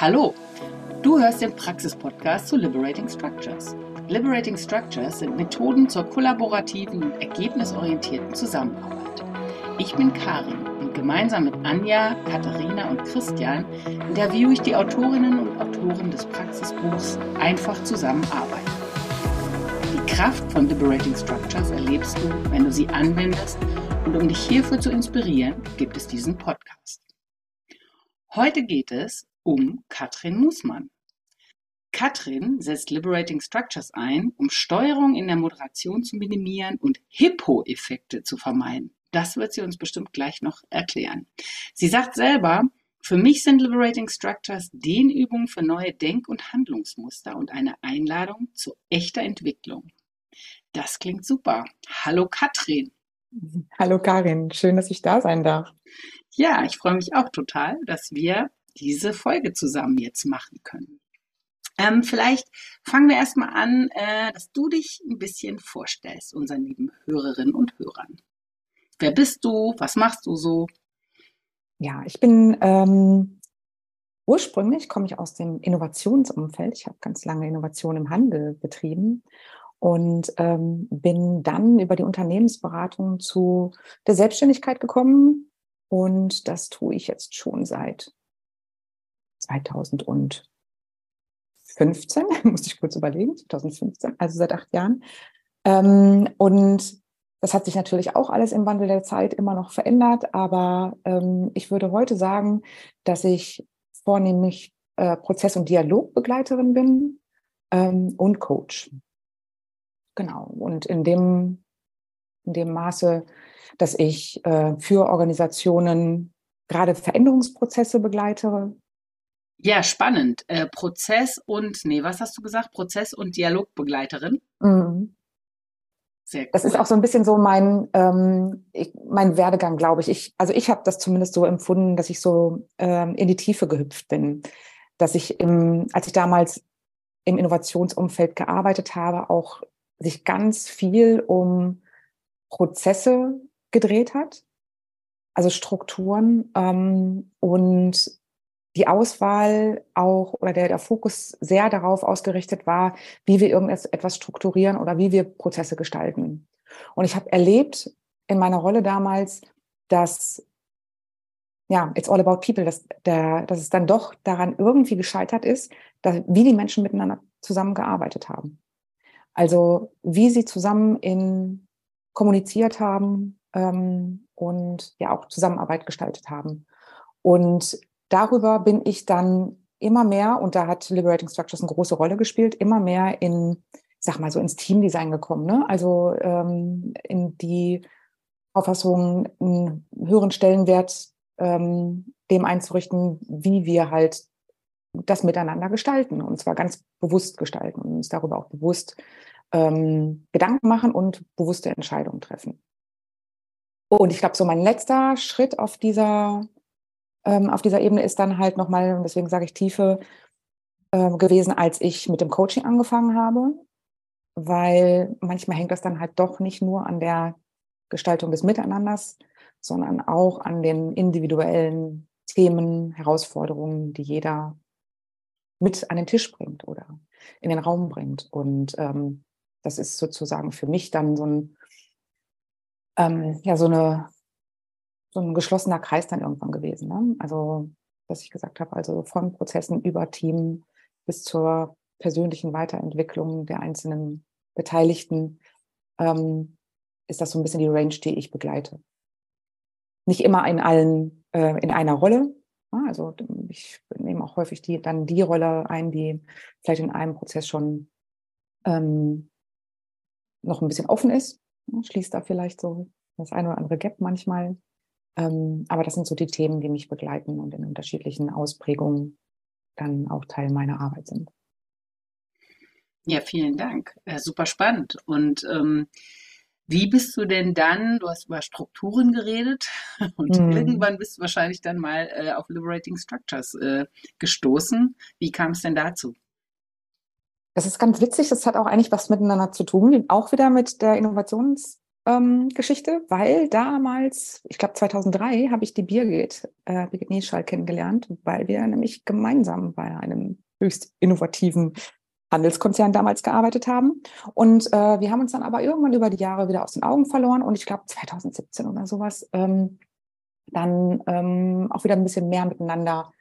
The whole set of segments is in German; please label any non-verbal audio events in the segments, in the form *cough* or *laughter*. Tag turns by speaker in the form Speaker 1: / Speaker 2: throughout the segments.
Speaker 1: Hallo, du hörst den Praxis-Podcast zu Liberating Structures. Liberating Structures sind Methoden zur kollaborativen und ergebnisorientierten Zusammenarbeit. Ich bin Karin und gemeinsam mit Anja, Katharina und Christian interviewe ich die Autorinnen und Autoren des Praxisbuchs Einfach zusammenarbeiten. Die Kraft von Liberating Structures erlebst du, wenn du sie anwendest und um dich hierfür zu inspirieren, gibt es diesen Podcast. Heute geht es um Katrin Musmann. Katrin setzt Liberating Structures ein, um Steuerung in der Moderation zu minimieren und Hippo-Effekte zu vermeiden. Das wird sie uns bestimmt gleich noch erklären. Sie sagt selber, für mich sind Liberating Structures Dehnübungen für neue Denk- und Handlungsmuster und eine Einladung zu echter Entwicklung. Das klingt super. Hallo Katrin.
Speaker 2: Hallo Karin, schön, dass ich da sein darf.
Speaker 1: Ja, ich freue mich auch total, dass wir diese Folge zusammen jetzt machen können. Ähm, vielleicht fangen wir erstmal an, äh, dass du dich ein bisschen vorstellst, unseren lieben Hörerinnen und Hörern. Wer bist du? Was machst du so?
Speaker 2: Ja, ich bin ähm, ursprünglich komme ich aus dem Innovationsumfeld. Ich habe ganz lange Innovation im Handel betrieben und ähm, bin dann über die Unternehmensberatung zu der Selbstständigkeit gekommen. Und das tue ich jetzt schon seit 2015, *laughs* muss ich kurz überlegen, 2015, also seit acht Jahren. Ähm, und das hat sich natürlich auch alles im Wandel der Zeit immer noch verändert, aber ähm, ich würde heute sagen, dass ich vornehmlich äh, Prozess- und Dialogbegleiterin bin ähm, und Coach. Genau. Und in dem, in dem Maße, dass ich äh, für Organisationen gerade Veränderungsprozesse begleite,
Speaker 1: ja, spannend. Äh, Prozess und, nee, was hast du gesagt? Prozess- und Dialogbegleiterin. Mhm.
Speaker 2: Sehr cool. Das ist auch so ein bisschen so mein, ähm, ich, mein Werdegang, glaube ich. ich. Also ich habe das zumindest so empfunden, dass ich so ähm, in die Tiefe gehüpft bin. Dass ich, im, als ich damals im Innovationsumfeld gearbeitet habe, auch sich ganz viel um Prozesse gedreht hat, also Strukturen ähm, und die Auswahl auch oder der, der Fokus sehr darauf ausgerichtet war, wie wir irgendetwas strukturieren oder wie wir Prozesse gestalten. Und ich habe erlebt in meiner Rolle damals, dass ja, it's all about people, dass, der, dass es dann doch daran irgendwie gescheitert ist, dass, wie die Menschen miteinander zusammengearbeitet haben. Also wie sie zusammen in kommuniziert haben ähm, und ja auch Zusammenarbeit gestaltet haben. Und darüber bin ich dann immer mehr, und da hat Liberating Structures eine große Rolle gespielt, immer mehr in, sag mal so, ins Teamdesign gekommen. Ne? Also ähm, in die Auffassung, einen höheren Stellenwert ähm, dem einzurichten, wie wir halt das miteinander gestalten. Und zwar ganz bewusst gestalten und uns darüber auch bewusst ähm, Gedanken machen und bewusste Entscheidungen treffen. Und ich glaube, so mein letzter Schritt auf dieser ähm, auf dieser Ebene ist dann halt nochmal, und deswegen sage ich Tiefe, äh, gewesen, als ich mit dem Coaching angefangen habe, weil manchmal hängt das dann halt doch nicht nur an der Gestaltung des Miteinanders, sondern auch an den individuellen Themen, Herausforderungen, die jeder mit an den Tisch bringt oder in den Raum bringt. Und ähm, das ist sozusagen für mich dann so ein, ähm, ja, so eine so ein geschlossener Kreis dann irgendwann gewesen. Ne? Also, was ich gesagt habe, also von Prozessen über Team bis zur persönlichen Weiterentwicklung der einzelnen Beteiligten ähm, ist das so ein bisschen die Range, die ich begleite. Nicht immer in allen, äh, in einer Rolle. Ja, also ich nehme auch häufig die, dann die Rolle ein, die vielleicht in einem Prozess schon ähm, noch ein bisschen offen ist. Ja, schließt da vielleicht so das eine oder andere Gap manchmal. Ähm, aber das sind so die Themen, die mich begleiten und in unterschiedlichen Ausprägungen dann auch Teil meiner Arbeit sind.
Speaker 1: Ja, vielen Dank. Äh, super spannend. Und ähm, wie bist du denn dann, du hast über Strukturen geredet *laughs* und hm. irgendwann bist du wahrscheinlich dann mal äh, auf Liberating Structures äh, gestoßen. Wie kam es denn dazu?
Speaker 2: Das ist ganz witzig, das hat auch eigentlich was miteinander zu tun, auch wieder mit der Innovations- Geschichte, weil damals, ich glaube 2003, habe ich die Birgit, äh, Birgit Nieschall kennengelernt, weil wir nämlich gemeinsam bei einem höchst innovativen Handelskonzern damals gearbeitet haben. Und äh, wir haben uns dann aber irgendwann über die Jahre wieder aus den Augen verloren und ich glaube 2017 oder sowas ähm, dann ähm, auch wieder ein bisschen mehr miteinander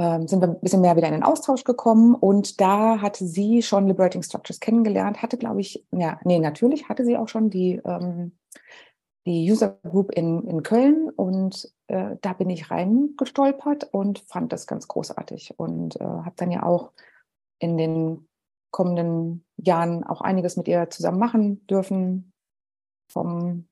Speaker 2: ähm, sind wir ein bisschen mehr wieder in den Austausch gekommen. Und da hatte sie schon Liberating Structures kennengelernt, hatte, glaube ich, ja, nee, natürlich hatte sie auch schon die, ähm, die User Group in, in Köln. Und äh, da bin ich reingestolpert und fand das ganz großartig. Und äh, habe dann ja auch in den kommenden Jahren auch einiges mit ihr zusammen machen dürfen. Vom,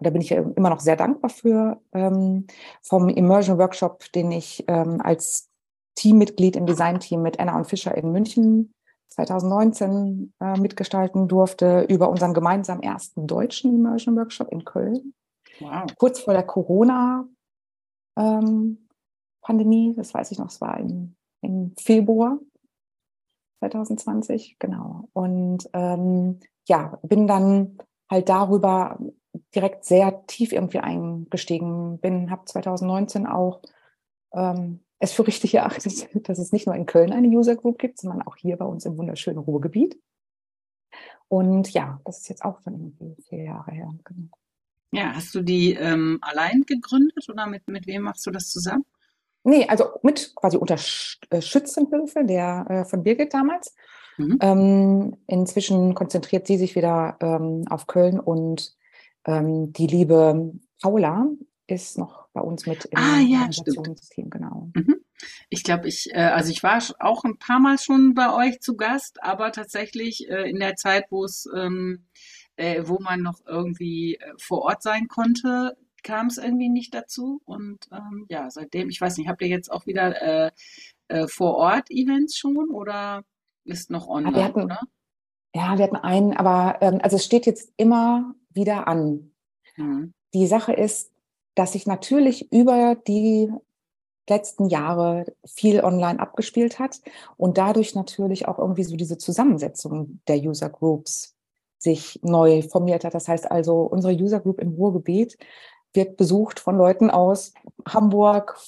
Speaker 2: da bin ich ja immer noch sehr dankbar für, ähm, vom Immersion Workshop, den ich ähm, als Teammitglied im Designteam mit Anna und Fischer in München 2019 äh, mitgestalten durfte, über unseren gemeinsamen ersten deutschen Immersion Workshop in Köln. Wow. Kurz vor der Corona-Pandemie, ähm, das weiß ich noch, es war im, im Februar 2020, genau. Und ähm, ja, bin dann halt darüber direkt sehr tief irgendwie eingestiegen. Bin, habe 2019 auch ähm, es für richtig *laughs* erachtet, dass es nicht nur in Köln eine User Group gibt, sondern auch hier bei uns im wunderschönen Ruhrgebiet. Und ja, das ist jetzt auch schon irgendwie vier Jahre her. Genau.
Speaker 1: Ja, hast du die ähm, allein gegründet oder mit, mit wem machst du das zusammen?
Speaker 2: Nee, also mit quasi Unterstützenhilfe der äh, von Birgit damals. Mhm. Ähm, inzwischen konzentriert sie sich wieder ähm, auf Köln und ähm, die liebe Paula ist noch bei uns mit
Speaker 1: im ah, ja, Organisationsteam, genau. Mhm. Ich glaube, ich, äh, also ich war auch ein paar Mal schon bei euch zu Gast, aber tatsächlich äh, in der Zeit, wo es, ähm, äh, wo man noch irgendwie äh, vor Ort sein konnte, kam es irgendwie nicht dazu. Und ähm, ja, seitdem, ich weiß nicht, habt ihr jetzt auch wieder äh, äh, vor Ort Events schon oder ist noch online,
Speaker 2: hatten,
Speaker 1: oder?
Speaker 2: Ja, wir hatten einen, aber ähm, also es steht jetzt immer wieder an. Mhm. Die Sache ist, dass sich natürlich über die letzten Jahre viel online abgespielt hat und dadurch natürlich auch irgendwie so diese Zusammensetzung der User Groups sich neu formiert hat. Das heißt also, unsere User Group im Ruhrgebiet wird besucht von Leuten aus Hamburg,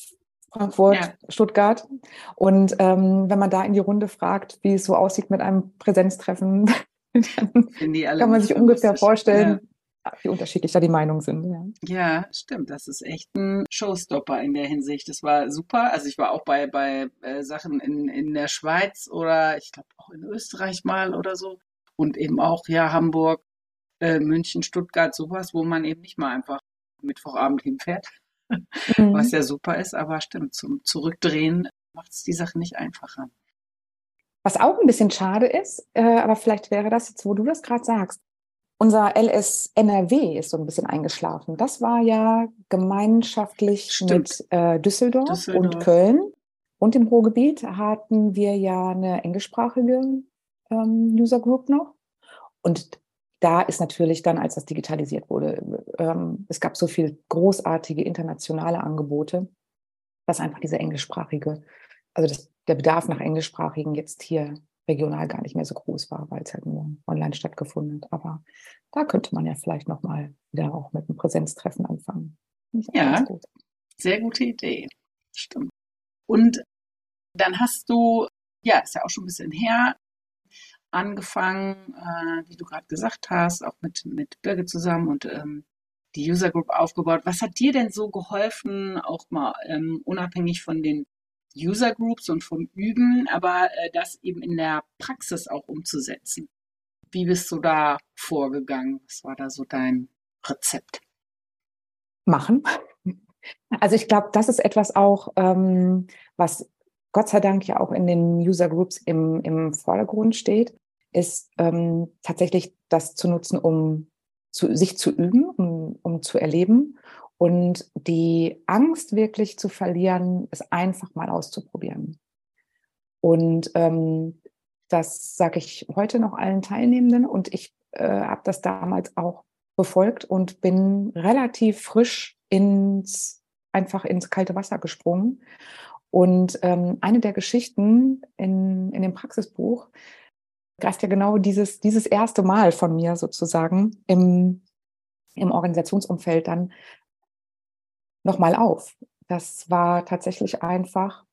Speaker 2: Frankfurt, ja. Stuttgart. Und ähm, wenn man da in die Runde fragt, wie es so aussieht mit einem Präsenztreffen, *laughs* dann kann man sich ungefähr vorstellen, ja. Wie unterschiedlich da die Meinungen sind.
Speaker 1: Ja. ja. stimmt. Das ist echt ein Showstopper in der Hinsicht. Das war super. Also ich war auch bei, bei äh, Sachen in, in der Schweiz oder ich glaube auch in Österreich mal oder so. Und eben auch, ja, Hamburg, äh, München, Stuttgart, sowas, wo man eben nicht mal einfach Mittwochabend hinfährt, *laughs* mhm. was ja super ist, aber stimmt, zum Zurückdrehen macht es die Sache nicht einfacher.
Speaker 2: Was auch ein bisschen schade ist, äh, aber vielleicht wäre das jetzt, wo du das gerade sagst. Unser LS NRW ist so ein bisschen eingeschlafen. Das war ja gemeinschaftlich Stimmt. mit äh, Düsseldorf, Düsseldorf, und Köln. Und im Ruhrgebiet hatten wir ja eine englischsprachige ähm, User Group noch. Und da ist natürlich dann, als das digitalisiert wurde, ähm, es gab so viel großartige internationale Angebote, dass einfach diese englischsprachige, also das, der Bedarf nach englischsprachigen jetzt hier regional gar nicht mehr so groß war, weil es halt nur online stattgefunden hat. Aber da könnte man ja vielleicht nochmal wieder auch mit einem Präsenztreffen anfangen.
Speaker 1: Ja, gut. sehr gute Idee. Stimmt. Und dann hast du, ja, ist ja auch schon ein bisschen her, angefangen, äh, wie du gerade gesagt hast, auch mit, mit Birgit zusammen und ähm, die User Group aufgebaut. Was hat dir denn so geholfen, auch mal ähm, unabhängig von den User Groups und vom Üben, aber äh, das eben in der Praxis auch umzusetzen? Wie bist du da vorgegangen? Was war da so dein Rezept?
Speaker 2: Machen. Also ich glaube, das ist etwas auch, ähm, was Gott sei Dank ja auch in den User Groups im, im Vordergrund steht, ist ähm, tatsächlich das zu nutzen, um zu, sich zu üben, um, um zu erleben und die Angst wirklich zu verlieren, es einfach mal auszuprobieren. Und ähm, das sage ich heute noch allen Teilnehmenden und ich äh, habe das damals auch befolgt und bin relativ frisch ins einfach ins kalte Wasser gesprungen und ähm, eine der Geschichten in, in dem Praxisbuch greift ja genau dieses, dieses erste Mal von mir sozusagen im, im Organisationsumfeld dann nochmal auf. Das war tatsächlich einfach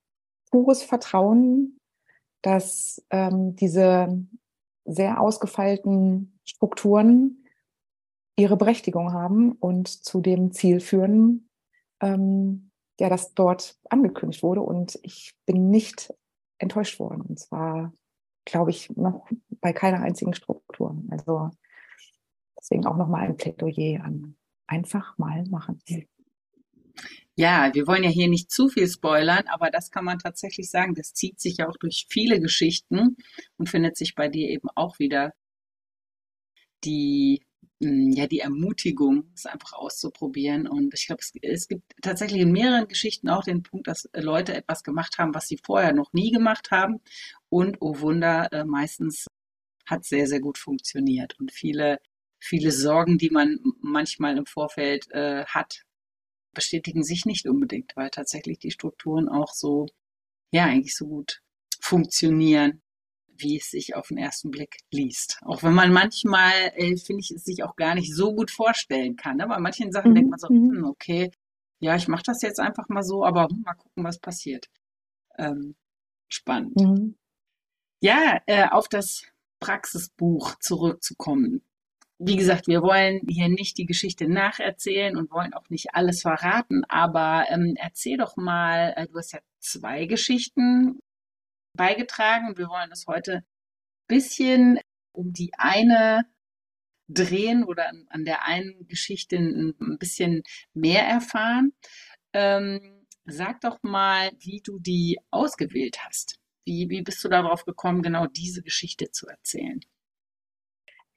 Speaker 2: pures Vertrauen, dass ähm, diese sehr ausgefeilten Strukturen ihre Berechtigung haben und zu dem Ziel führen, ähm, ja, das dort angekündigt wurde. Und ich bin nicht enttäuscht worden. Und zwar, glaube ich, noch bei keiner einzigen Struktur. Also deswegen auch nochmal ein Plädoyer an einfach mal machen.
Speaker 1: Ja, wir wollen ja hier nicht zu viel spoilern, aber das kann man tatsächlich sagen. Das zieht sich ja auch durch viele Geschichten und findet sich bei dir eben auch wieder die, hm, ja, die Ermutigung, es einfach auszuprobieren. Und ich glaube, es, es gibt tatsächlich in mehreren Geschichten auch den Punkt, dass Leute etwas gemacht haben, was sie vorher noch nie gemacht haben. Und, oh Wunder, äh, meistens hat sehr, sehr gut funktioniert. Und viele, viele Sorgen, die man manchmal im Vorfeld äh, hat, bestätigen sich nicht unbedingt, weil tatsächlich die Strukturen auch so, ja, eigentlich so gut funktionieren, wie es sich auf den ersten Blick liest. Auch wenn man manchmal, äh, finde ich, es sich auch gar nicht so gut vorstellen kann. Ne? Bei manchen Sachen mhm. denkt man so, mhm. hm, okay, ja, ich mache das jetzt einfach mal so, aber hm, mal gucken, was passiert. Ähm, spannend. Mhm. Ja, äh, auf das Praxisbuch zurückzukommen wie gesagt, wir wollen hier nicht die Geschichte nacherzählen und wollen auch nicht alles verraten, aber ähm, erzähl doch mal, äh, du hast ja zwei Geschichten beigetragen und wir wollen das heute ein bisschen um die eine drehen oder an, der einen Geschichte ein, ein bisschen mehr erfahren. Ähm, sag doch mal, wie du die ausgewählt hast. Wie, wie bist du darauf gekommen, genau diese Geschichte zu erzählen?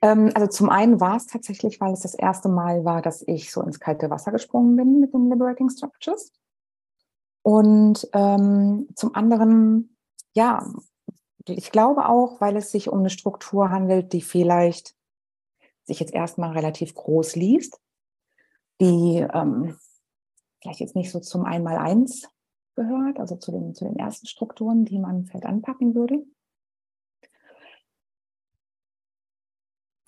Speaker 2: Ähm, also zum einen war es tatsächlich, weil es das erste Mal war, dass ich so ins kalte Wasser gesprungen bin mit den Liberating Structures. Und ähm, zum anderen, ja, ich glaube auch, weil es sich um eine Struktur handelt, die vielleicht sich jetzt erstmal relativ groß liest, die ähm, vielleicht jetzt nicht so zum Einmaleins gehört, also zu den, zu den ersten Strukturen, die man vielleicht anpacken würde.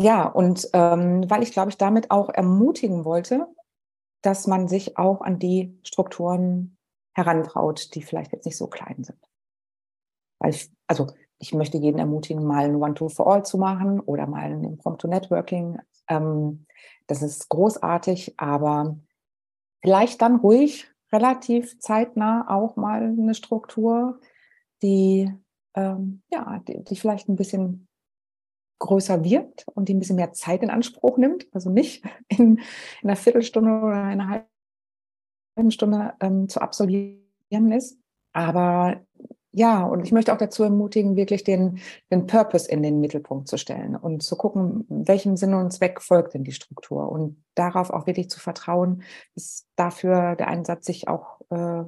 Speaker 2: Ja, und ähm, weil ich, glaube ich, damit auch ermutigen wollte, dass man sich auch an die Strukturen herantraut, die vielleicht jetzt nicht so klein sind. Weil ich, also ich möchte jeden ermutigen, mal ein One-Two-for-All zu machen oder mal ein Impromptu-Networking. Ähm, das ist großartig, aber vielleicht dann ruhig, relativ zeitnah auch mal eine Struktur, die, ähm, ja, die, die vielleicht ein bisschen größer wirkt und die ein bisschen mehr Zeit in Anspruch nimmt, also nicht *laughs* in, in einer Viertelstunde oder einer halben Stunde ähm, zu absolvieren ist. Aber ja, und ich möchte auch dazu ermutigen, wirklich den, den Purpose in den Mittelpunkt zu stellen und zu gucken, welchem Sinn und Zweck folgt denn die Struktur und darauf auch wirklich zu vertrauen, dass dafür der Einsatz sich auch, äh,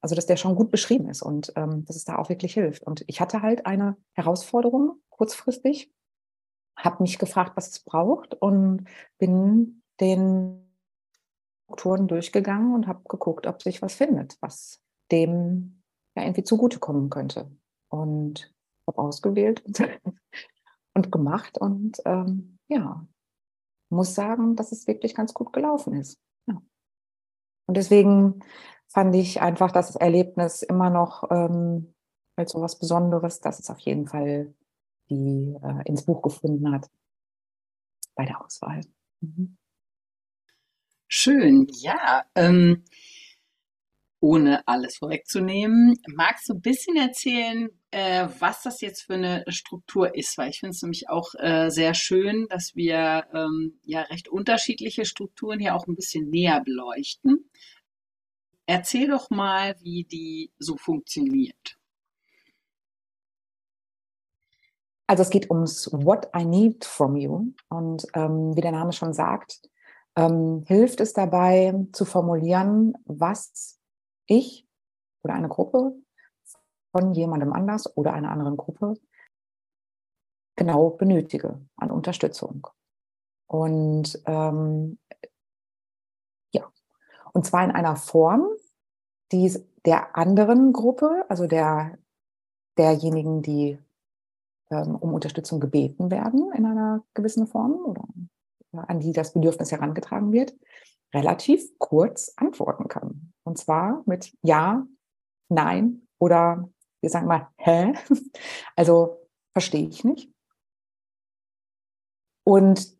Speaker 2: also dass der schon gut beschrieben ist und ähm, dass es da auch wirklich hilft. Und ich hatte halt eine Herausforderung kurzfristig habe mich gefragt, was es braucht und bin den Strukturen durchgegangen und habe geguckt, ob sich was findet, was dem ja irgendwie zugutekommen könnte. Und habe ausgewählt *laughs* und gemacht und ähm, ja, muss sagen, dass es wirklich ganz gut gelaufen ist. Ja. Und deswegen fand ich einfach das Erlebnis immer noch ähm, als so was Besonderes, dass es auf jeden Fall die äh, ins Buch gefunden hat bei der Auswahl. Mhm.
Speaker 1: Schön, ja. Ähm, ohne alles vorwegzunehmen, magst du ein bisschen erzählen, äh, was das jetzt für eine Struktur ist? Weil ich finde es nämlich auch äh, sehr schön, dass wir ähm, ja recht unterschiedliche Strukturen hier auch ein bisschen näher beleuchten. Erzähl doch mal, wie die so funktioniert.
Speaker 2: Also es geht ums What I Need from You. Und ähm, wie der Name schon sagt, ähm, hilft es dabei zu formulieren, was ich oder eine Gruppe von jemandem anders oder einer anderen Gruppe genau benötige an Unterstützung. Und ähm, ja, und zwar in einer Form, die der anderen Gruppe, also der derjenigen, die ähm, um Unterstützung gebeten werden in einer gewissen Form oder an die das Bedürfnis herangetragen wird, relativ kurz antworten kann. Und zwar mit Ja, Nein oder wir sagen mal Hä? *laughs* Also verstehe ich nicht. Und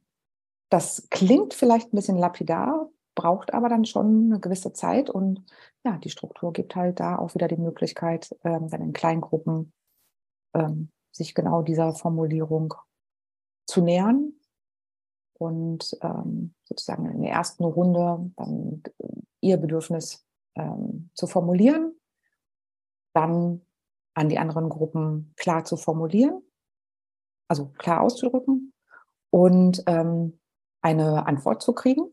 Speaker 2: das klingt vielleicht ein bisschen lapidar, braucht aber dann schon eine gewisse Zeit und ja, die Struktur gibt halt da auch wieder die Möglichkeit, ähm, dann in Kleingruppen ähm, sich genau dieser Formulierung zu nähern und ähm, sozusagen in der ersten Runde dann ihr Bedürfnis ähm, zu formulieren, dann an die anderen Gruppen klar zu formulieren, also klar auszudrücken und ähm, eine Antwort zu kriegen,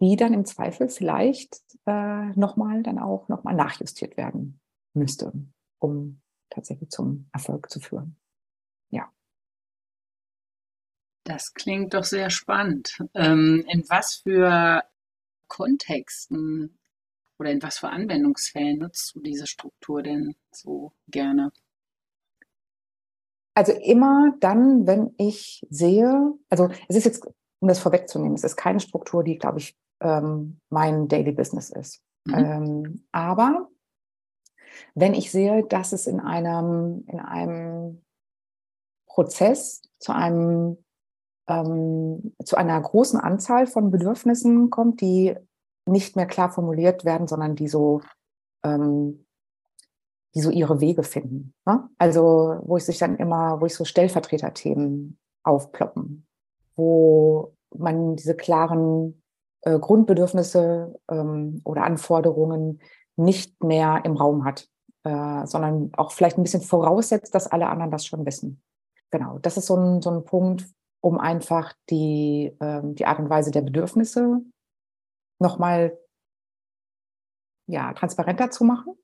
Speaker 2: die dann im Zweifel vielleicht äh, nochmal dann auch nochmal nachjustiert werden müsste, um tatsächlich zum Erfolg zu führen. Ja.
Speaker 1: Das klingt doch sehr spannend. Ähm, in was für Kontexten oder in was für Anwendungsfällen nutzt du diese Struktur denn so gerne?
Speaker 2: Also immer dann, wenn ich sehe, also es ist jetzt, um das vorwegzunehmen, es ist keine Struktur, die, glaube ich, ähm, mein Daily Business ist. Mhm. Ähm, aber wenn ich sehe, dass es in einem, in einem Prozess zu einem ähm, zu einer großen Anzahl von Bedürfnissen kommt, die nicht mehr klar formuliert werden, sondern die so, ähm, die so ihre Wege finden. Ne? Also wo ich sich dann immer, wo ich so Stellvertreterthemen aufploppen, wo man diese klaren äh, Grundbedürfnisse ähm, oder Anforderungen nicht mehr im Raum hat, äh, sondern auch vielleicht ein bisschen voraussetzt, dass alle anderen das schon wissen. Genau, das ist so ein, so ein Punkt, um einfach die, äh, die Art und Weise der Bedürfnisse nochmal ja, transparenter zu machen.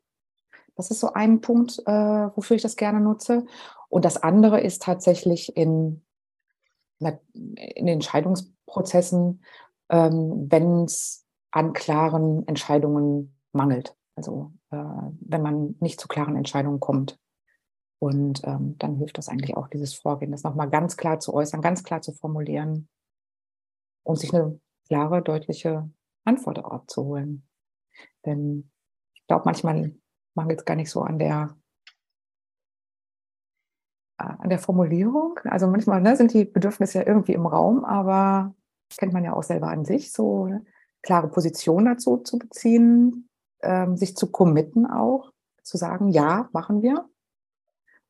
Speaker 2: Das ist so ein Punkt, äh, wofür ich das gerne nutze. Und das andere ist tatsächlich in, in Entscheidungsprozessen, ähm, wenn es an klaren Entscheidungen mangelt. Also äh, wenn man nicht zu klaren Entscheidungen kommt. Und ähm, dann hilft das eigentlich auch, dieses Vorgehen, das nochmal ganz klar zu äußern, ganz klar zu formulieren und sich eine klare, deutliche Antwort abzuholen. Denn ich glaube, manchmal mangelt es gar nicht so an der äh, an der Formulierung. Also manchmal ne, sind die Bedürfnisse ja irgendwie im Raum, aber das kennt man ja auch selber an sich, so klare Position dazu zu beziehen, ähm, sich zu committen auch, zu sagen, ja, machen wir.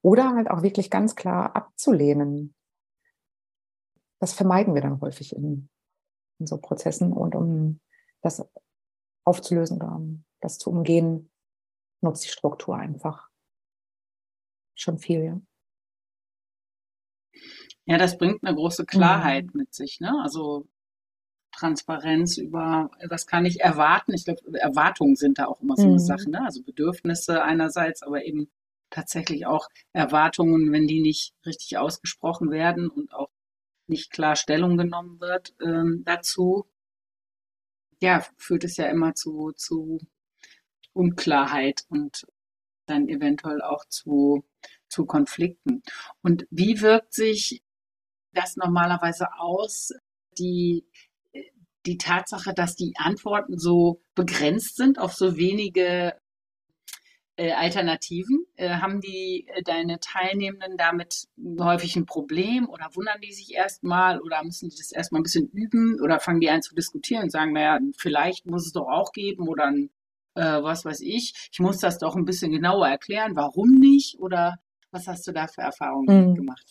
Speaker 2: Oder halt auch wirklich ganz klar abzulehnen. Das vermeiden wir dann häufig in, in so Prozessen und um das aufzulösen oder um das zu umgehen, nutzt die Struktur einfach schon viel. Ja.
Speaker 1: Ja, das bringt eine große Klarheit mhm. mit sich. Ne? Also Transparenz über, was kann ich erwarten? Ich glaube, Erwartungen sind da auch immer so eine mhm. Sache. Ne? Also Bedürfnisse einerseits, aber eben tatsächlich auch Erwartungen, wenn die nicht richtig ausgesprochen werden und auch nicht klar Stellung genommen wird ähm, dazu, ja, führt es ja immer zu, zu Unklarheit und dann eventuell auch zu, zu Konflikten. Und wie wirkt sich das normalerweise aus, die, die Tatsache, dass die Antworten so begrenzt sind auf so wenige äh, Alternativen? Äh, haben die äh, deine Teilnehmenden damit häufig ein Problem oder wundern die sich erstmal oder müssen die das erstmal ein bisschen üben oder fangen die an zu diskutieren und sagen, naja, vielleicht muss es doch auch geben oder ein, äh, was weiß ich, ich muss das doch ein bisschen genauer erklären, warum nicht oder was hast du da für Erfahrungen mhm. gemacht?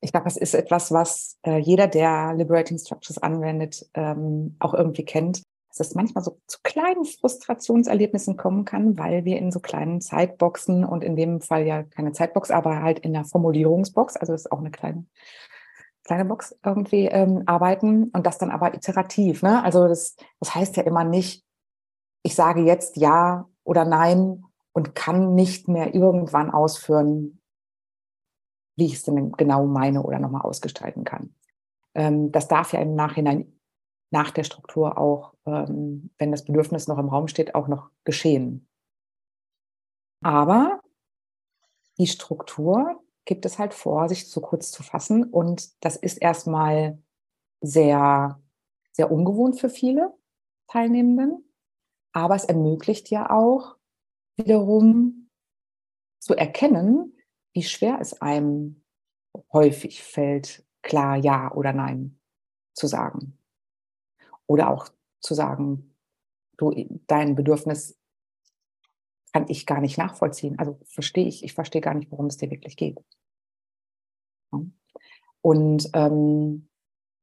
Speaker 2: Ich glaube, es ist etwas, was äh, jeder, der Liberating Structures anwendet, ähm, auch irgendwie kennt dass es manchmal so zu kleinen Frustrationserlebnissen kommen kann, weil wir in so kleinen Zeitboxen und in dem Fall ja keine Zeitbox, aber halt in der Formulierungsbox, also ist auch eine kleine kleine Box irgendwie ähm, arbeiten und das dann aber iterativ. Ne? Also das, das heißt ja immer nicht, ich sage jetzt ja oder nein und kann nicht mehr irgendwann ausführen, wie ich es denn genau meine oder nochmal ausgestalten kann. Ähm, das darf ja im Nachhinein nach der Struktur auch, ähm, wenn das Bedürfnis noch im Raum steht, auch noch geschehen. Aber die Struktur gibt es halt vor, sich zu kurz zu fassen. Und das ist erstmal sehr, sehr ungewohnt für viele Teilnehmenden. Aber es ermöglicht ja auch wiederum zu erkennen, wie schwer es einem häufig fällt, klar Ja oder Nein zu sagen. Oder auch zu sagen, du, dein Bedürfnis kann ich gar nicht nachvollziehen. Also verstehe ich, ich verstehe gar nicht, worum es dir wirklich geht. Und ähm,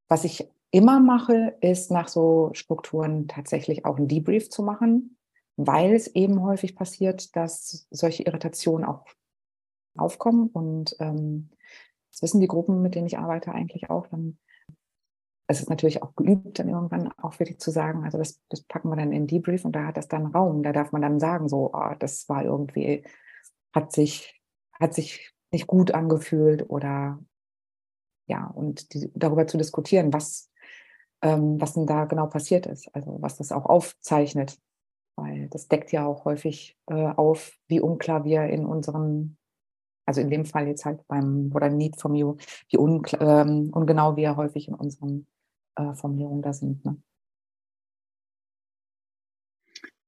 Speaker 2: was ich immer mache, ist nach so Strukturen tatsächlich auch einen Debrief zu machen, weil es eben häufig passiert, dass solche Irritationen auch aufkommen. Und ähm, das wissen die Gruppen, mit denen ich arbeite, eigentlich auch. Dann es ist natürlich auch geübt, dann irgendwann auch wirklich zu sagen, also das, das packen wir dann in Debrief und da hat das dann Raum. Da darf man dann sagen, so, oh, das war irgendwie, hat sich, hat sich nicht gut angefühlt oder ja, und die, darüber zu diskutieren, was, ähm, was denn da genau passiert ist, also was das auch aufzeichnet. Weil das deckt ja auch häufig äh, auf, wie unklar wir in unseren, also in dem Fall jetzt halt beim What I Need from You, wie unklar, ähm, ungenau wir häufig in unseren äh, Formulierungen da sind. Ne?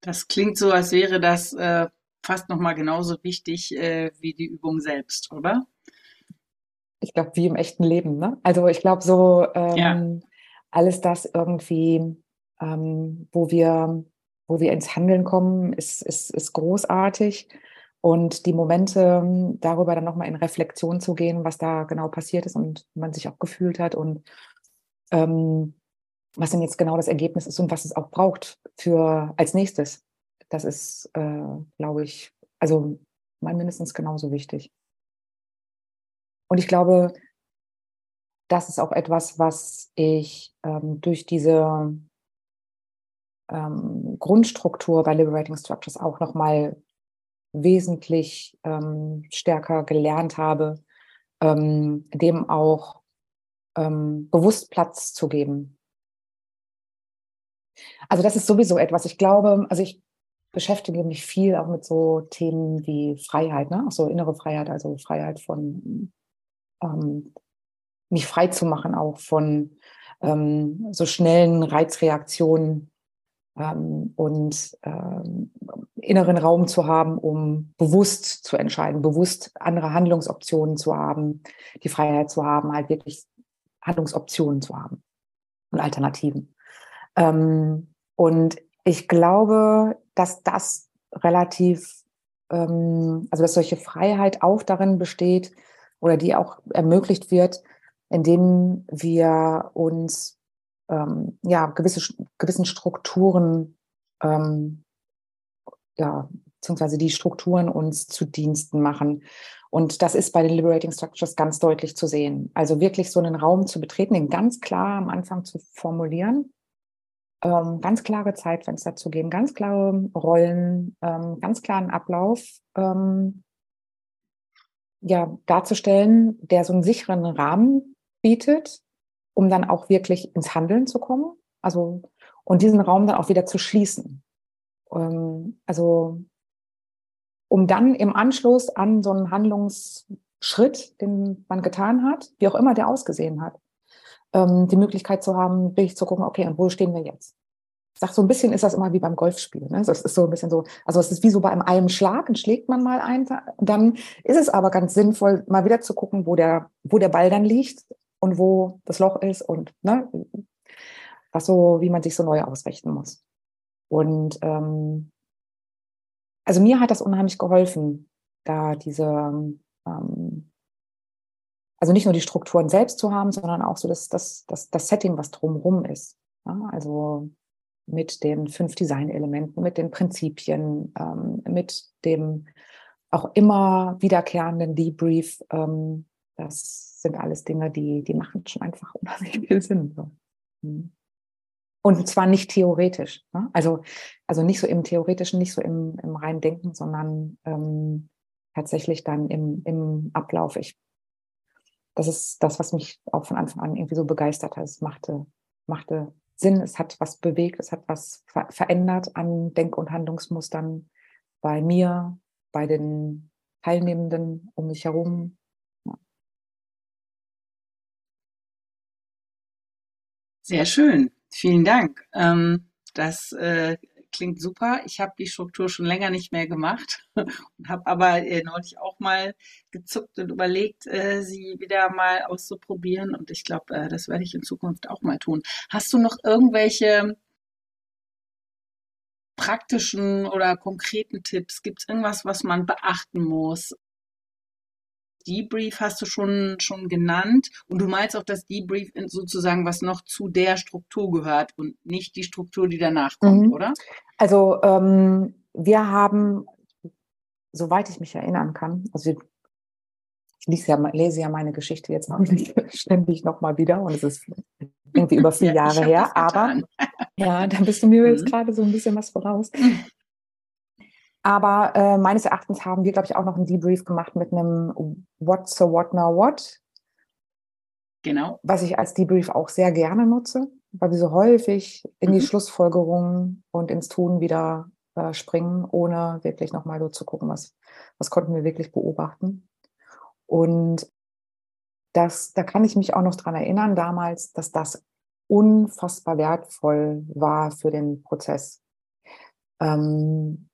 Speaker 1: Das klingt so, als wäre das äh, fast nochmal genauso wichtig äh, wie die Übung selbst, oder?
Speaker 2: Ich glaube, wie im echten Leben. Ne? Also ich glaube, so ähm, ja. alles das irgendwie, ähm, wo wir wo wir ins Handeln kommen, ist, ist, ist großartig. Und die Momente, darüber dann nochmal in Reflexion zu gehen, was da genau passiert ist und man sich auch gefühlt hat und ähm, was denn jetzt genau das Ergebnis ist und was es auch braucht für als nächstes. Das ist, äh, glaube ich, also mal mindestens genauso wichtig. Und ich glaube, das ist auch etwas, was ich ähm, durch diese ähm, Grundstruktur bei Liberating Structures auch nochmal wesentlich ähm, stärker gelernt habe, ähm, dem auch ähm, bewusst Platz zu geben. Also das ist sowieso etwas. Ich glaube, also ich beschäftige mich viel auch mit so Themen wie Freiheit, ne? Auch so innere Freiheit, also Freiheit von ähm, mich frei zu machen, auch von ähm, so schnellen Reizreaktionen ähm, und ähm, inneren Raum zu haben, um bewusst zu entscheiden, bewusst andere Handlungsoptionen zu haben, die Freiheit zu haben, halt wirklich Handlungsoptionen zu haben und Alternativen. Ähm, und ich glaube, dass das relativ, ähm, also dass solche Freiheit auch darin besteht oder die auch ermöglicht wird, indem wir uns ähm, ja gewisse gewissen Strukturen ähm, ja beziehungsweise die Strukturen uns zu Diensten machen. Und das ist bei den Liberating Structures ganz deutlich zu sehen. Also wirklich so einen Raum zu betreten, den ganz klar am Anfang zu formulieren, ähm, ganz klare Zeitfenster zu geben, ganz klare Rollen, ähm, ganz klaren Ablauf ähm, ja, darzustellen, der so einen sicheren Rahmen bietet, um dann auch wirklich ins Handeln zu kommen. Also und diesen Raum dann auch wieder zu schließen. Ähm, also um dann im Anschluss an so einen Handlungsschritt, den man getan hat, wie auch immer der ausgesehen hat, ähm, die Möglichkeit zu haben, wirklich zu gucken, okay, und wo stehen wir jetzt? Ich sag, so ein bisschen ist das immer wie beim Golfspiel. Ne? Das ist so ein bisschen so, also es ist wie so bei einem, einem Schlag, dann schlägt man mal ein, dann ist es aber ganz sinnvoll, mal wieder zu gucken, wo der, wo der Ball dann liegt und wo das Loch ist und ne, was so, wie man sich so neu ausrichten muss. Und ähm, also mir hat das unheimlich geholfen, da diese, ähm, also nicht nur die Strukturen selbst zu haben, sondern auch so das, das, das, das Setting, was drumherum ist. Ja, also mit den fünf Designelementen, mit den Prinzipien, ähm, mit dem auch immer wiederkehrenden Debrief. Ähm, das sind alles Dinge, die, die machen schon einfach *laughs* unheimlich viel Sinn. Mhm. Und zwar nicht theoretisch. Ne? Also, also nicht so im Theoretischen, nicht so im, im reinen Denken, sondern ähm, tatsächlich dann im, im Ablauf. Ich, das ist das, was mich auch von Anfang an irgendwie so begeistert hat. Es machte, machte Sinn, es hat was bewegt, es hat was ver verändert an Denk- und Handlungsmustern bei mir, bei den Teilnehmenden um mich herum,
Speaker 1: Sehr schön. Vielen Dank. Ähm, das äh, klingt super. Ich habe die Struktur schon länger nicht mehr gemacht *laughs* und habe aber äh, neulich auch mal gezuckt und überlegt, äh, sie wieder mal auszuprobieren. Und ich glaube, äh, das werde ich in Zukunft auch mal tun. Hast du noch irgendwelche praktischen oder konkreten Tipps? Gibt es irgendwas, was man beachten muss? Debrief hast du schon, schon genannt. Und du meinst auch das Debrief sozusagen, was noch zu der Struktur gehört und nicht die Struktur, die danach kommt, mhm. oder?
Speaker 2: Also ähm, wir haben, soweit ich mich erinnern kann, also ich lese ja, lese ja meine Geschichte jetzt auch nicht *laughs* ständig nochmal wieder und es ist irgendwie über *laughs* vier ja, Jahre her, aber *laughs* ja, da bist du mir mhm. jetzt gerade so ein bisschen was voraus. Aber äh, meines Erachtens haben wir, glaube ich, auch noch einen Debrief gemacht mit einem What so what now what.
Speaker 1: Genau.
Speaker 2: Was ich als Debrief auch sehr gerne nutze, weil wir so häufig in die mhm. Schlussfolgerungen und ins Tun wieder äh, springen, ohne wirklich nochmal so zu gucken, was, was konnten wir wirklich beobachten. Und das, da kann ich mich auch noch dran erinnern damals, dass das unfassbar wertvoll war für den Prozess. Ähm,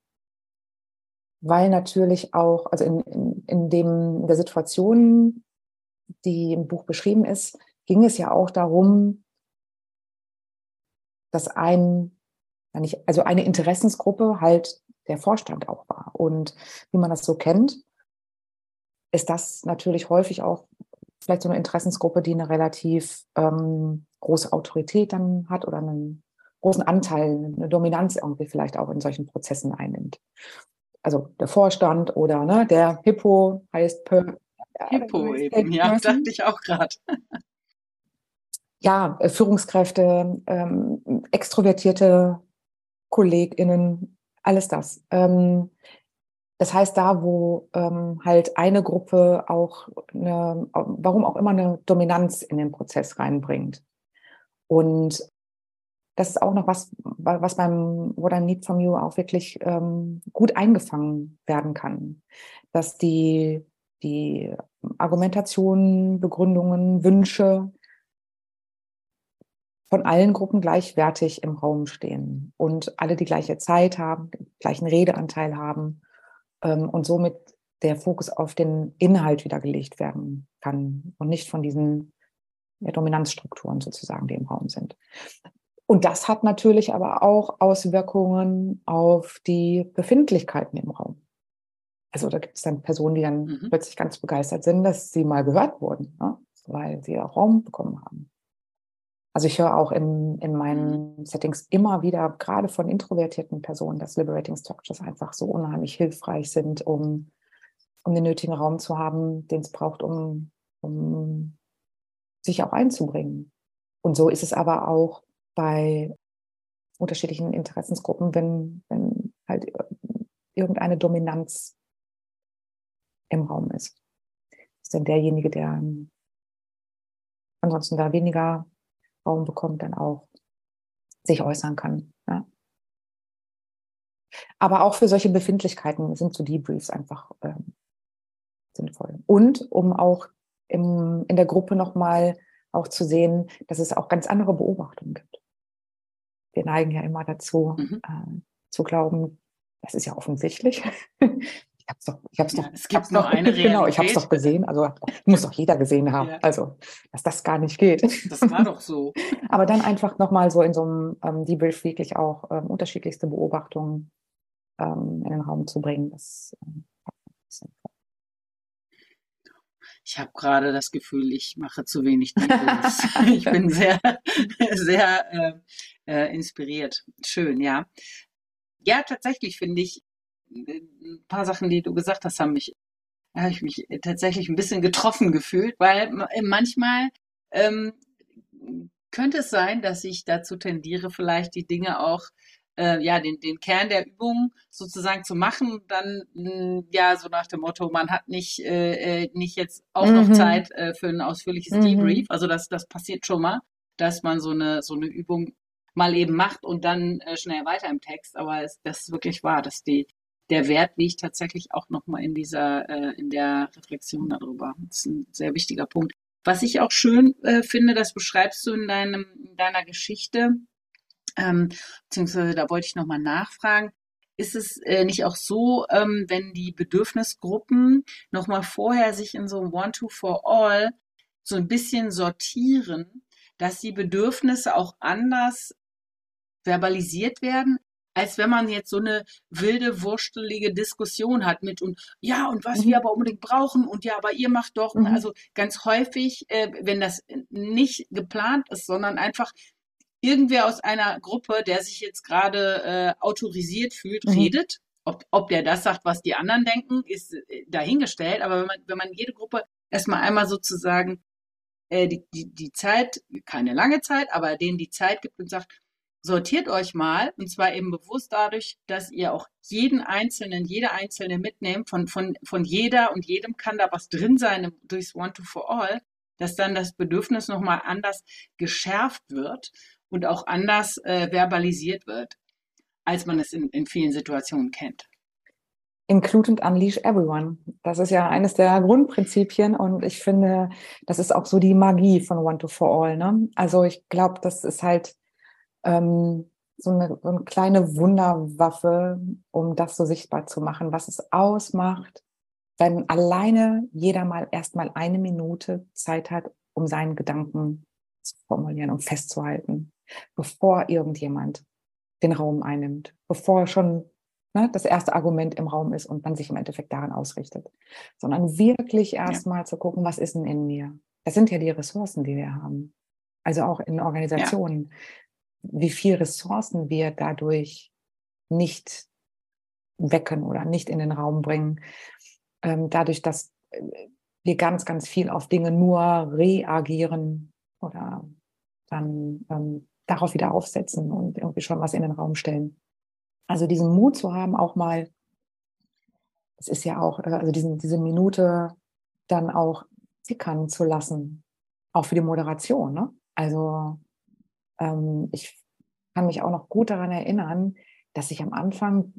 Speaker 2: weil natürlich auch, also in, in, in, dem, der Situation, die im Buch beschrieben ist, ging es ja auch darum, dass ein, also eine Interessensgruppe halt der Vorstand auch war. Und wie man das so kennt, ist das natürlich häufig auch vielleicht so eine Interessensgruppe, die eine relativ ähm, große Autorität dann hat oder einen großen Anteil, eine Dominanz irgendwie vielleicht auch in solchen Prozessen einnimmt also der Vorstand oder ne, der Hippo heißt per,
Speaker 1: Hippo eben, ja, dachte ich auch gerade.
Speaker 2: ja, äh, Führungskräfte, ähm, extrovertierte KollegInnen, alles das. Ähm, das heißt, da, wo ähm, halt eine Gruppe auch, eine, warum auch immer, eine Dominanz in den Prozess reinbringt. Und das ist auch noch was, was beim What I Need From You auch wirklich ähm, gut eingefangen werden kann. Dass die, die Argumentationen, Begründungen, Wünsche von allen Gruppen gleichwertig im Raum stehen und alle die gleiche Zeit haben, den gleichen Redeanteil haben ähm, und somit der Fokus auf den Inhalt wieder gelegt werden kann und nicht von diesen ja, Dominanzstrukturen sozusagen, die im Raum sind. Und das hat natürlich aber auch Auswirkungen auf die Befindlichkeiten im Raum. Also da gibt es dann Personen, die dann mhm. plötzlich ganz begeistert sind, dass sie mal gehört wurden, ne? weil sie auch Raum bekommen haben. Also ich höre auch in, in meinen mhm. Settings immer wieder, gerade von introvertierten Personen, dass Liberating Structures einfach so unheimlich hilfreich sind, um, um den nötigen Raum zu haben, den es braucht, um, um sich auch einzubringen. Und so ist es aber auch bei unterschiedlichen Interessensgruppen, wenn, wenn halt irgendeine Dominanz im Raum ist. Ist dann derjenige, der ansonsten da weniger Raum bekommt, dann auch sich äußern kann. Ja. Aber auch für solche Befindlichkeiten sind so Debriefs einfach ähm, sinnvoll. Und um auch im, in der Gruppe nochmal auch zu sehen, dass es auch ganz andere Beobachtungen gibt wir neigen ja immer dazu, mhm. äh, zu glauben, das ist ja offensichtlich. *laughs* Ich habe es doch, ich habe es ja, doch,
Speaker 1: es gibt nur eine Realität. *laughs*
Speaker 2: Genau, ich habe es doch gesehen. Also muss doch jeder gesehen haben. Ja. Also, dass das gar nicht geht.
Speaker 1: Das war doch so. *laughs*
Speaker 2: Aber dann einfach nochmal so in so einem ähm, Debrief wirklich auch ähm, unterschiedlichste Beobachtungen ähm, in den Raum zu bringen. Das ähm,
Speaker 1: ich habe gerade das Gefühl, ich mache zu wenig Debriefs. *laughs* ich bin sehr, sehr äh, äh, inspiriert. Schön, ja. Ja, tatsächlich finde ich, ein paar Sachen, die du gesagt hast, haben mich, habe ich mich tatsächlich ein bisschen getroffen gefühlt, weil manchmal ähm, könnte es sein, dass ich dazu tendiere, vielleicht die Dinge auch äh, ja, den, den Kern der Übung sozusagen zu machen, dann mh, hm, ja so nach dem Motto, man hat nicht, äh, äh, nicht jetzt auch mhm. noch Zeit äh, für ein ausführliches mhm. Debrief. Also das, das passiert schon mal, dass man so eine, so eine Übung mal eben macht und dann äh, schnell weiter im Text. Aber es, das ist wirklich wahr, dass die, der Wert liegt tatsächlich auch nochmal in dieser, äh, in der Reflexion darüber. Das ist ein sehr wichtiger Punkt. Was ich auch schön äh, finde, das beschreibst du in, deinem, in deiner Geschichte, ähm, beziehungsweise da wollte ich nochmal nachfragen, ist es äh, nicht auch so, ähm, wenn die Bedürfnisgruppen nochmal vorher sich in so einem One-Two-For-All so ein bisschen sortieren, dass die Bedürfnisse auch anders verbalisiert werden, als wenn man jetzt so eine wilde, wurstelige Diskussion hat mit und ja, und was mhm. wir aber unbedingt brauchen und ja, aber ihr macht doch. Mhm. Also ganz häufig, äh, wenn das nicht geplant ist, sondern einfach irgendwer aus einer Gruppe, der sich jetzt gerade äh, autorisiert fühlt, mhm. redet. Ob, ob der das sagt, was die anderen denken, ist äh, dahingestellt. Aber wenn man, wenn man jede Gruppe erstmal einmal sozusagen äh, die, die, die Zeit, keine lange Zeit, aber denen die Zeit gibt und sagt, sortiert euch mal, und zwar eben bewusst dadurch, dass ihr auch jeden Einzelnen, jede Einzelne mitnehmt, von, von, von jeder und jedem kann da was drin sein durchs One-to-For-All, dass dann das Bedürfnis nochmal anders geschärft wird und auch anders äh, verbalisiert wird, als man es in, in vielen Situationen kennt.
Speaker 2: Include and unleash everyone. Das ist ja eines der Grundprinzipien und ich finde, das ist auch so die Magie von One to For All. Ne? Also ich glaube, das ist halt ähm, so, eine, so eine kleine Wunderwaffe, um das so sichtbar zu machen, was es ausmacht, wenn alleine jeder mal erstmal eine Minute Zeit hat, um seinen Gedanken zu formulieren und festzuhalten bevor irgendjemand den Raum einnimmt, bevor schon ne, das erste Argument im Raum ist und man sich im Endeffekt daran ausrichtet, sondern wirklich erstmal ja. zu gucken, was ist denn in mir? Das sind ja die Ressourcen, die wir haben. Also auch in Organisationen, ja. wie viel Ressourcen wir dadurch nicht wecken oder nicht in den Raum bringen, ähm, dadurch, dass äh, wir ganz, ganz viel auf Dinge nur reagieren oder dann ähm, darauf wieder aufsetzen und irgendwie schon was in den Raum stellen. Also diesen Mut zu haben, auch mal, es ist ja auch, äh, also diesen, diese Minute dann auch sickern zu lassen, auch für die Moderation. Ne? Also ähm, ich kann mich auch noch gut daran erinnern, dass ich am Anfang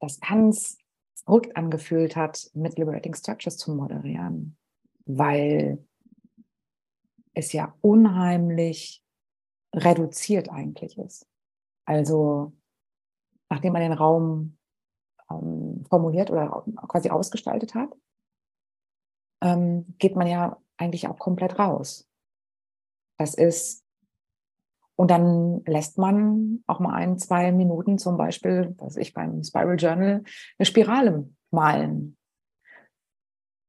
Speaker 2: das ganz verrückt angefühlt hat, mit Liberating Structures zu moderieren, weil es ja unheimlich reduziert eigentlich ist. Also nachdem man den Raum ähm, formuliert oder quasi ausgestaltet hat, ähm, geht man ja eigentlich auch komplett raus. Das ist, und dann lässt man auch mal ein, zwei Minuten zum Beispiel, was ich beim Spiral Journal, eine Spirale malen.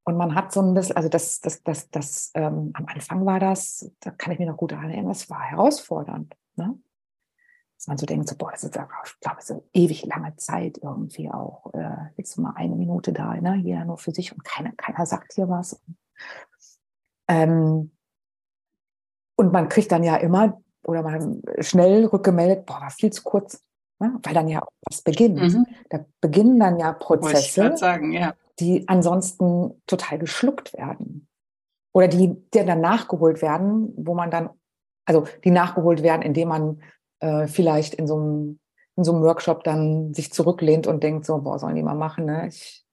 Speaker 2: Und man hat so ein bisschen, also das, das, das, das, ähm, am Anfang war das, da kann ich mich noch gut erinnern, das war herausfordernd. Ne? Dass man so denkt, so, boah, das ist, ich glaube, so ewig lange Zeit irgendwie auch. Äh, jetzt mal eine Minute da, ne? jeder nur für sich und keiner, keiner sagt hier was. Ähm, und man kriegt dann ja immer oder man schnell rückgemeldet, boah, war viel zu kurz. Ne? Weil dann ja auch was beginnt. Mhm. Da beginnen dann ja Prozesse.
Speaker 1: Sagen, ja
Speaker 2: die ansonsten total geschluckt werden. Oder die, die dann nachgeholt werden, wo man dann, also die nachgeholt werden, indem man äh, vielleicht in so einem in so einem Workshop dann sich zurücklehnt und denkt so, boah, sollen die mal machen, ne? Ich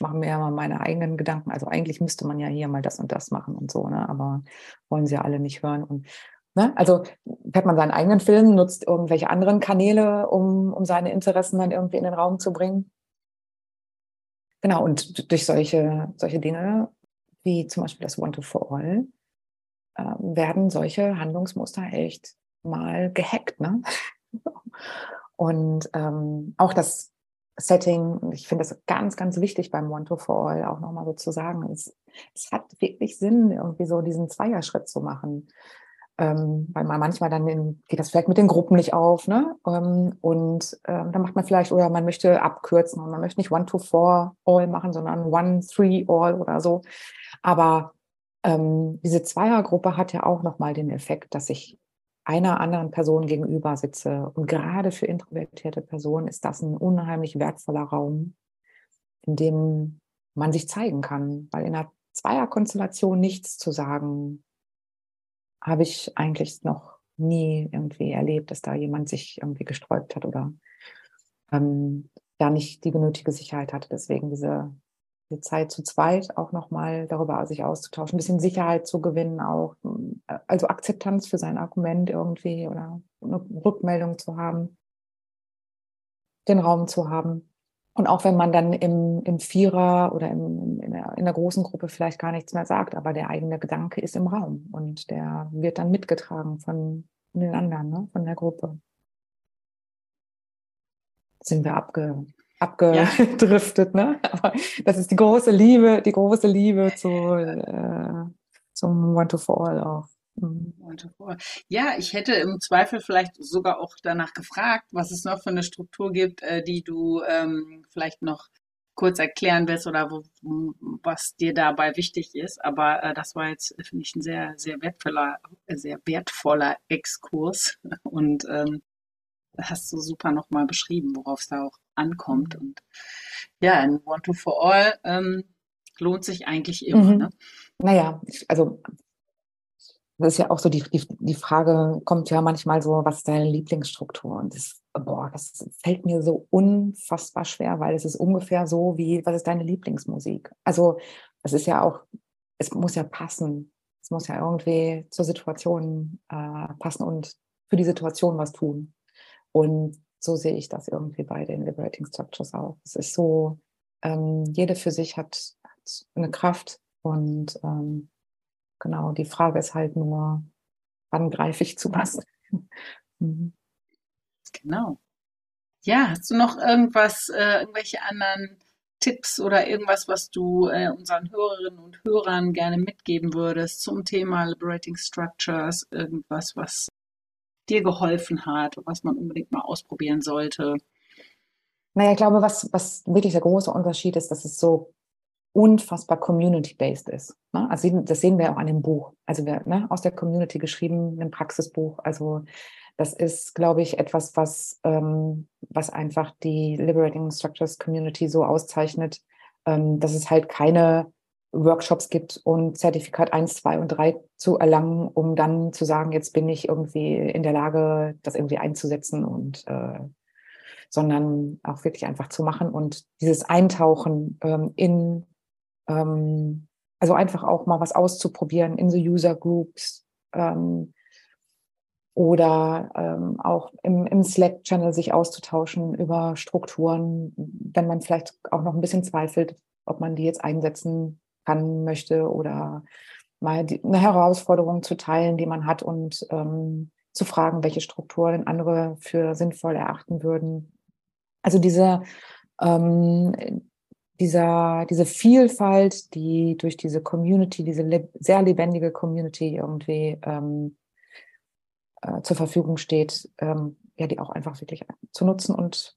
Speaker 2: mache mir ja mal meine eigenen Gedanken. Also eigentlich müsste man ja hier mal das und das machen und so, ne? Aber wollen sie ja alle nicht hören. Und ne? also hat man seinen eigenen Film, nutzt irgendwelche anderen Kanäle, um, um seine Interessen dann irgendwie in den Raum zu bringen. Genau, und durch solche, solche Dinge, wie zum Beispiel das One-to-For-All, äh, werden solche Handlungsmuster echt mal gehackt. Ne? *laughs* und ähm, auch das Setting, ich finde das ganz, ganz wichtig beim One-to-For-All auch nochmal so zu sagen, es, es hat wirklich Sinn, irgendwie so diesen Zweierschritt zu machen ähm, weil man manchmal dann in, geht das vielleicht mit den Gruppen nicht auf, ne? Ähm, und ähm, dann macht man vielleicht, oder man möchte abkürzen und man möchte nicht One-to-Four-All machen, sondern One-Three-All oder so. Aber ähm, diese Zweiergruppe hat ja auch nochmal den Effekt, dass ich einer anderen Person gegenüber sitze. Und gerade für introvertierte Personen ist das ein unheimlich wertvoller Raum, in dem man sich zeigen kann, weil in einer Zweierkonstellation nichts zu sagen habe ich eigentlich noch nie irgendwie erlebt, dass da jemand sich irgendwie gesträubt hat oder ähm, da nicht die genötige Sicherheit hatte. Deswegen diese die Zeit zu zweit auch nochmal darüber sich auszutauschen, ein bisschen Sicherheit zu gewinnen, auch also Akzeptanz für sein Argument irgendwie oder eine Rückmeldung zu haben, den Raum zu haben. Und auch wenn man dann im, im Vierer oder im, in, der, in der großen Gruppe vielleicht gar nichts mehr sagt, aber der eigene Gedanke ist im Raum und der wird dann mitgetragen von, den anderen, ne? von der Gruppe. Sind wir abge, abgedriftet, ja. ne? *laughs* Aber das ist die große Liebe, die große Liebe zu, äh, zum One to For All auch.
Speaker 1: Mhm. Ja, ich hätte im Zweifel vielleicht sogar auch danach gefragt, was es noch für eine Struktur gibt, äh, die du ähm, vielleicht noch kurz erklären willst oder wo, was dir dabei wichtig ist. Aber äh, das war jetzt, finde ich, ein sehr, sehr wertvoller, sehr wertvoller Exkurs. *laughs* Und ähm, hast du super nochmal beschrieben, worauf es da auch ankommt. Und ja, ein One to for All ähm, lohnt sich eigentlich immer. Mhm. Ne?
Speaker 2: Naja, also das ist ja auch so die, die, die Frage, kommt ja manchmal so, was ist deine Lieblingsstruktur? Und das, boah, das fällt mir so unfassbar schwer, weil es ist ungefähr so wie, was ist deine Lieblingsmusik? Also es ist ja auch, es muss ja passen. Es muss ja irgendwie zur Situation äh, passen und für die Situation was tun. Und so sehe ich das irgendwie bei den Liberating Structures auch. Es ist so, ähm, jede für sich hat, hat eine Kraft und ähm, genau, die Frage ist halt nur, wann greife ich zu was? *laughs*
Speaker 1: mhm. Genau. Ja, hast du noch irgendwas, äh, irgendwelche anderen Tipps oder irgendwas, was du äh, unseren Hörerinnen und Hörern gerne mitgeben würdest zum Thema Liberating Structures? Irgendwas, was dir geholfen hat, was man unbedingt mal ausprobieren sollte?
Speaker 2: Naja, ich glaube, was, was wirklich der große Unterschied ist, dass es so unfassbar community-based ist. Ne? Also das sehen wir auch an dem Buch. Also wir, ne, aus der Community geschrieben, ein Praxisbuch. Also das ist, glaube ich, etwas, was, ähm, was einfach die Liberating Structures Community so auszeichnet, ähm, dass es halt keine Workshops gibt und Zertifikat 1, 2 und 3 zu erlangen, um dann zu sagen, jetzt bin ich irgendwie in der Lage, das irgendwie einzusetzen und äh, sondern auch wirklich einfach zu machen und dieses Eintauchen ähm, in ähm, also einfach auch mal was auszuprobieren in so User Groups ähm, oder ähm, auch im, im Slack-Channel sich auszutauschen über Strukturen, wenn man vielleicht auch noch ein bisschen zweifelt, ob man die jetzt einsetzen kann, möchte oder mal die, eine Herausforderung zu teilen, die man hat und ähm, zu fragen, welche Strukturen andere für sinnvoll erachten würden. Also diese, ähm, dieser, diese Vielfalt, die durch diese Community, diese le sehr lebendige Community irgendwie ähm, äh, zur Verfügung steht, ähm, ja, die auch einfach wirklich zu nutzen und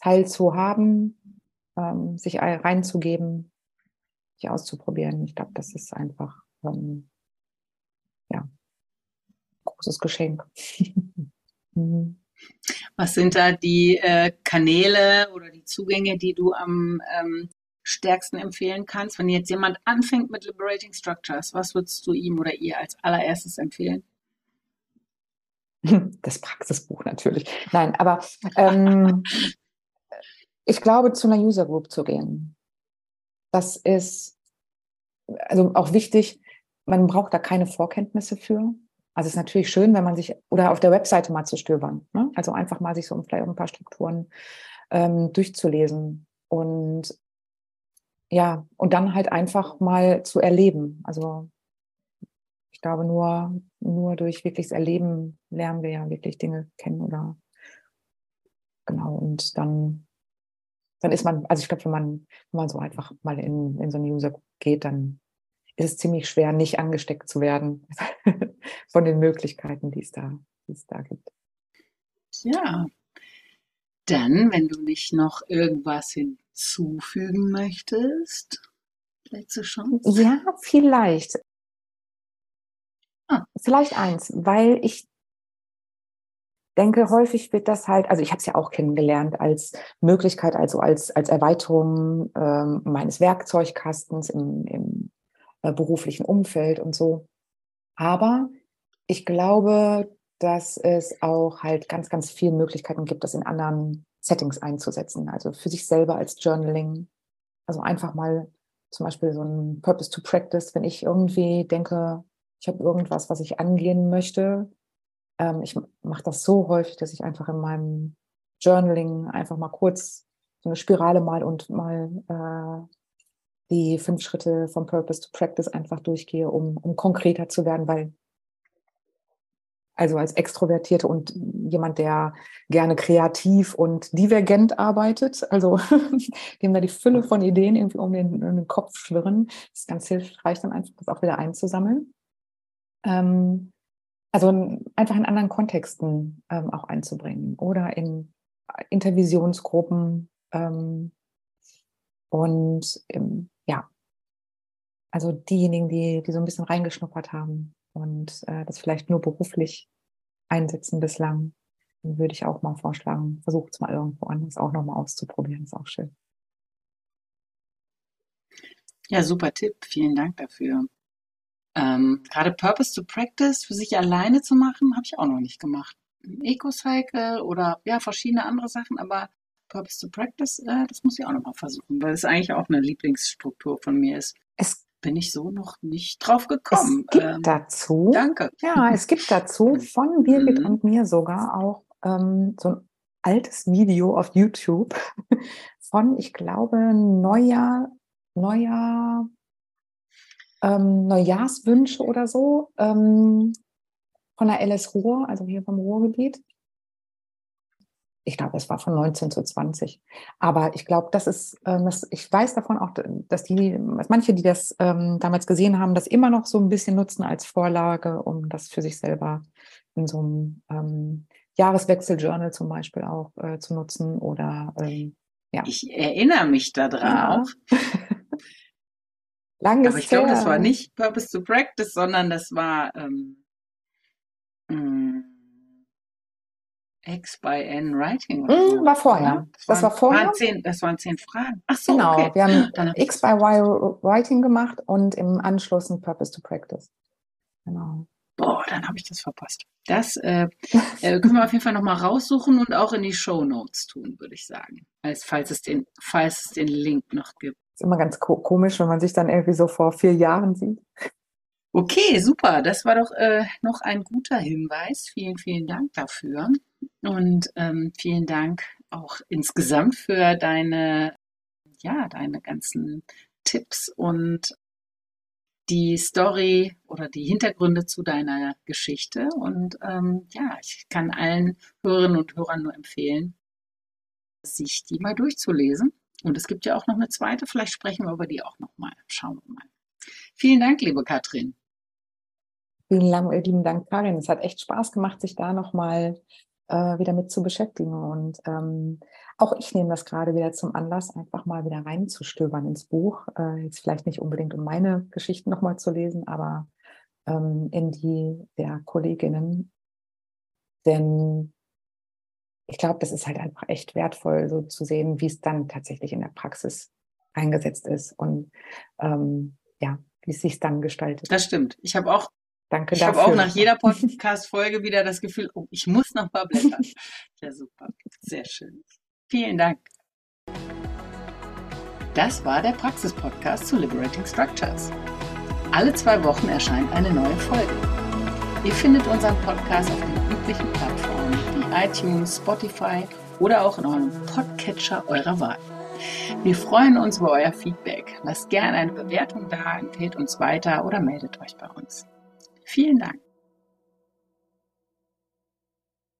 Speaker 2: teilzuhaben, ähm, sich reinzugeben, sich auszuprobieren. Ich glaube, das ist einfach ähm, ja großes Geschenk. *laughs*
Speaker 1: mhm. Was sind da die äh, Kanäle oder die Zugänge, die du am ähm, stärksten empfehlen kannst? Wenn jetzt jemand anfängt mit Liberating Structures, was würdest du ihm oder ihr als allererstes empfehlen? *laughs*
Speaker 2: Das Praxisbuch natürlich. Nein, aber ähm, *laughs* ich glaube, zu einer User Group zu gehen. Das ist also auch wichtig. Man braucht da keine Vorkenntnisse für. Also es ist natürlich schön, wenn man sich, oder auf der Webseite mal zu stöbern. Ne? Also einfach mal sich so vielleicht ein paar Strukturen ähm, durchzulesen. Und ja, und dann halt einfach mal zu erleben. Also ich glaube, nur, nur durch wirkliches Erleben lernen wir ja wirklich Dinge kennen oder genau. Und dann, dann ist man, also ich glaube, wenn man, wenn man so einfach mal in, in so eine User geht, dann ist es ziemlich schwer, nicht angesteckt zu werden *laughs* von den Möglichkeiten, die es da, die es da gibt.
Speaker 1: Ja, dann, wenn du nicht noch irgendwas hinzufügen möchtest, letzte Chance.
Speaker 2: Ja, vielleicht. Ah. Vielleicht eins, weil ich denke, häufig wird das halt, also ich habe es ja auch kennengelernt als Möglichkeit, also als, als Erweiterung ähm, meines Werkzeugkastens im, im beruflichen Umfeld und so. Aber ich glaube, dass es auch halt ganz, ganz viele Möglichkeiten gibt, das in anderen Settings einzusetzen. Also für sich selber als Journaling. Also einfach mal zum Beispiel so ein Purpose to Practice, wenn ich irgendwie denke, ich habe irgendwas, was ich angehen möchte. Ähm, ich mache das so häufig, dass ich einfach in meinem Journaling einfach mal kurz so eine Spirale mal und mal äh, die fünf Schritte vom Purpose to Practice einfach durchgehe, um, um konkreter zu werden, weil also als Extrovertierte und jemand, der gerne kreativ und divergent arbeitet, also *laughs* dem da die Fülle von Ideen irgendwie um den, um den Kopf schwirren, ist ganz hilfreich, dann einfach das auch wieder einzusammeln. Ähm, also einfach in anderen Kontexten ähm, auch einzubringen oder in Intervisionsgruppen ähm, und also diejenigen, die, die so ein bisschen reingeschnuppert haben und äh, das vielleicht nur beruflich einsetzen bislang, würde ich auch mal vorschlagen, versucht es mal irgendwo anders auch nochmal auszuprobieren, ist auch schön.
Speaker 1: Ja, super Tipp, vielen Dank dafür. Ähm, gerade Purpose to Practice für sich alleine zu machen, habe ich auch noch nicht gemacht. Eco-Cycle oder ja, verschiedene andere Sachen, aber Purpose to Practice, äh, das muss ich auch nochmal versuchen, weil es eigentlich auch eine Lieblingsstruktur von mir ist. Es bin ich so noch nicht drauf gekommen.
Speaker 2: Es gibt ähm, dazu,
Speaker 1: danke.
Speaker 2: Ja, es gibt dazu *laughs* von Birgit mhm. und mir sogar auch ähm, so ein altes Video auf YouTube *laughs* von, ich glaube, Neujahr, Neujahr, ähm, Neujahrswünsche oder so ähm, von der LS Ruhr, also hier vom Ruhrgebiet ich glaube, es war von 19 zu 20. Aber ich glaube, das ist, ähm, das, ich weiß davon auch, dass die, dass manche, die das ähm, damals gesehen haben, das immer noch so ein bisschen nutzen als Vorlage, um das für sich selber in so einem ähm, Jahreswechsel-Journal zum Beispiel auch äh, zu nutzen oder ähm,
Speaker 1: ja. Ich erinnere mich daran ja. auch. *laughs* Langes Aber ich glaube, das war nicht Purpose to Practice, sondern das war ähm, hm, X by N Writing
Speaker 2: mm, so. War vorher.
Speaker 1: Das, das war vorher. Waren zehn, das waren zehn Fragen.
Speaker 2: Ach so, genau. Okay. Wir haben *gasps* Dann X by Y Writing gemacht und im Anschluss ein Purpose to Practice.
Speaker 1: Genau. Boah, dann habe ich das verpasst. Das äh, *laughs* äh, können wir auf jeden Fall nochmal raussuchen und auch in die Show Notes tun, würde ich sagen. Als, falls, es den, falls es den Link noch gibt.
Speaker 2: Ist immer ganz ko komisch, wenn man sich dann irgendwie so vor vier Jahren sieht.
Speaker 1: Okay, super. Das war doch äh, noch ein guter Hinweis. Vielen, vielen Dank dafür. Und ähm, vielen Dank auch insgesamt für deine, ja, deine ganzen Tipps und die Story oder die Hintergründe zu deiner Geschichte. Und ähm, ja, ich kann allen Hörerinnen und Hörern nur empfehlen, sich die mal durchzulesen. Und es gibt ja auch noch eine zweite, vielleicht sprechen wir über die auch nochmal. Schauen wir mal. Vielen Dank, liebe Katrin.
Speaker 2: Vielen lieben Dank, Karin. Es hat echt Spaß gemacht, sich da nochmal äh, wieder mit zu beschäftigen. Und ähm, auch ich nehme das gerade wieder zum Anlass, einfach mal wieder reinzustöbern ins Buch. Äh, jetzt vielleicht nicht unbedingt, um meine Geschichten nochmal zu lesen, aber ähm, in die der Kolleginnen. Denn ich glaube, das ist halt einfach echt wertvoll, so zu sehen, wie es dann tatsächlich in der Praxis eingesetzt ist und ähm, ja, wie es sich dann gestaltet.
Speaker 1: Das stimmt. Ich habe auch Danke ich habe auch nach jeder Podcast-Folge wieder das Gefühl, oh, ich muss noch mal blättern. ja, super. Sehr schön. Vielen Dank. Das war der Praxis-Podcast zu Liberating Structures. Alle zwei Wochen erscheint eine neue Folge. Ihr findet unseren Podcast auf den üblichen Plattformen wie iTunes, Spotify oder auch in eurem Podcatcher eurer Wahl. Wir freuen uns über euer Feedback. Lasst gerne eine Bewertung da, empfehlt uns weiter oder meldet euch bei uns. Vielen Dank.